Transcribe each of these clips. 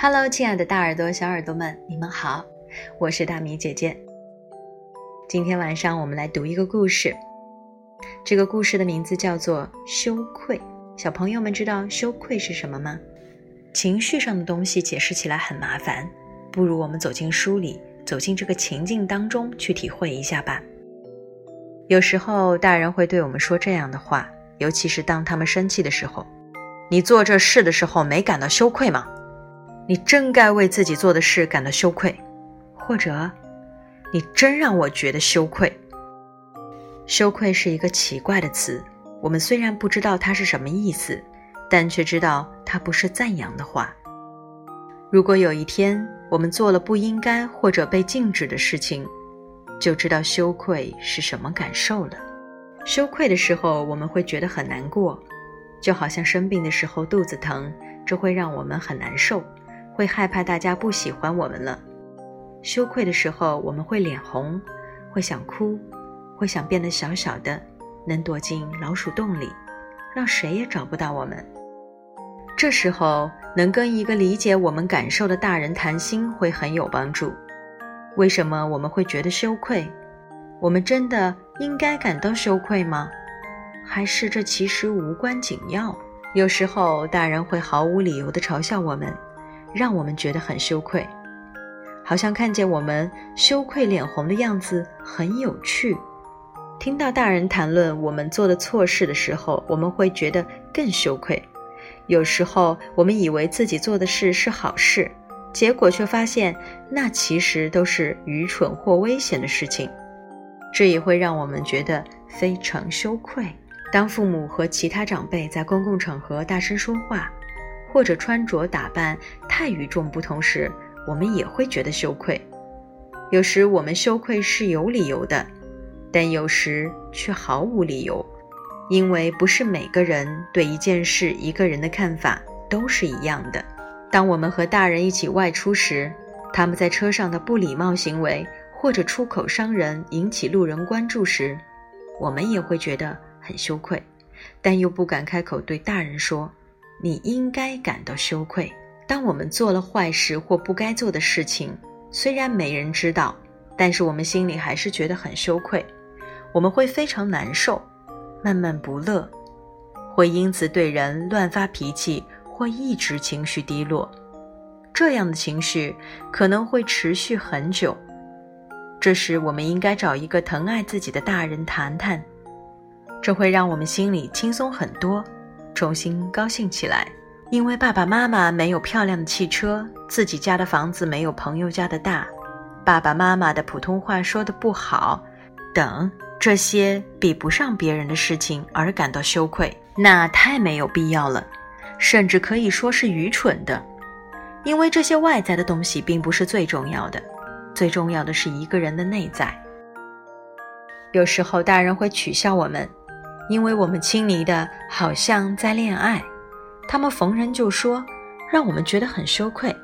Hello，亲爱的大耳朵、小耳朵们，你们好，我是大米姐姐。今天晚上我们来读一个故事，这个故事的名字叫做《羞愧》。小朋友们知道羞愧是什么吗？情绪上的东西解释起来很麻烦，不如我们走进书里，走进这个情境当中去体会一下吧。有时候大人会对我们说这样的话，尤其是当他们生气的时候：“你做这事的时候没感到羞愧吗？”你真该为自己做的事感到羞愧，或者，你真让我觉得羞愧。羞愧是一个奇怪的词，我们虽然不知道它是什么意思，但却知道它不是赞扬的话。如果有一天我们做了不应该或者被禁止的事情，就知道羞愧是什么感受了。羞愧的时候，我们会觉得很难过，就好像生病的时候肚子疼，这会让我们很难受。会害怕大家不喜欢我们了，羞愧的时候我们会脸红，会想哭，会想变得小小的，能躲进老鼠洞里，让谁也找不到我们。这时候能跟一个理解我们感受的大人谈心会很有帮助。为什么我们会觉得羞愧？我们真的应该感到羞愧吗？还是这其实无关紧要？有时候大人会毫无理由地嘲笑我们。让我们觉得很羞愧，好像看见我们羞愧脸红的样子很有趣。听到大人谈论我们做的错事的时候，我们会觉得更羞愧。有时候我们以为自己做的事是好事，结果却发现那其实都是愚蠢或危险的事情，这也会让我们觉得非常羞愧。当父母和其他长辈在公共场合大声说话。或者穿着打扮太与众不同时，我们也会觉得羞愧。有时我们羞愧是有理由的，但有时却毫无理由，因为不是每个人对一件事、一个人的看法都是一样的。当我们和大人一起外出时，他们在车上的不礼貌行为或者出口伤人，引起路人关注时，我们也会觉得很羞愧，但又不敢开口对大人说。你应该感到羞愧。当我们做了坏事或不该做的事情，虽然没人知道，但是我们心里还是觉得很羞愧。我们会非常难受，闷闷不乐，会因此对人乱发脾气或一直情绪低落。这样的情绪可能会持续很久。这时，我们应该找一个疼爱自己的大人谈谈，这会让我们心里轻松很多。重新高兴起来，因为爸爸妈妈没有漂亮的汽车，自己家的房子没有朋友家的大，爸爸妈妈的普通话说的不好，等这些比不上别人的事情而感到羞愧，那太没有必要了，甚至可以说是愚蠢的，因为这些外在的东西并不是最重要的，最重要的是一个人的内在。有时候大人会取笑我们。因为我们亲昵的好像在恋爱，他们逢人就说，让我们觉得很羞愧。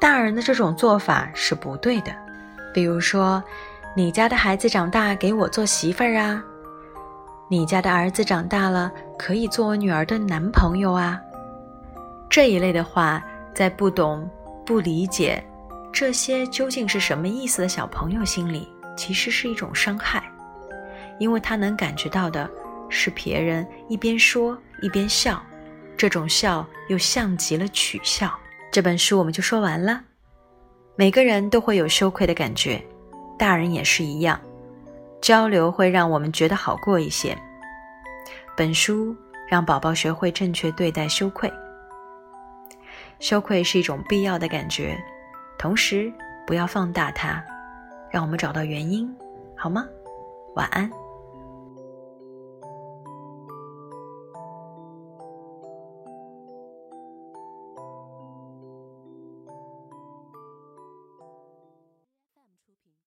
大人的这种做法是不对的。比如说，你家的孩子长大给我做媳妇儿啊，你家的儿子长大了可以做我女儿的男朋友啊。这一类的话，在不懂、不理解这些究竟是什么意思的小朋友心里，其实是一种伤害，因为他能感觉到的。是别人一边说一边笑，这种笑又像极了取笑。这本书我们就说完了。每个人都会有羞愧的感觉，大人也是一样。交流会让我们觉得好过一些。本书让宝宝学会正确对待羞愧。羞愧是一种必要的感觉，同时不要放大它，让我们找到原因，好吗？晚安。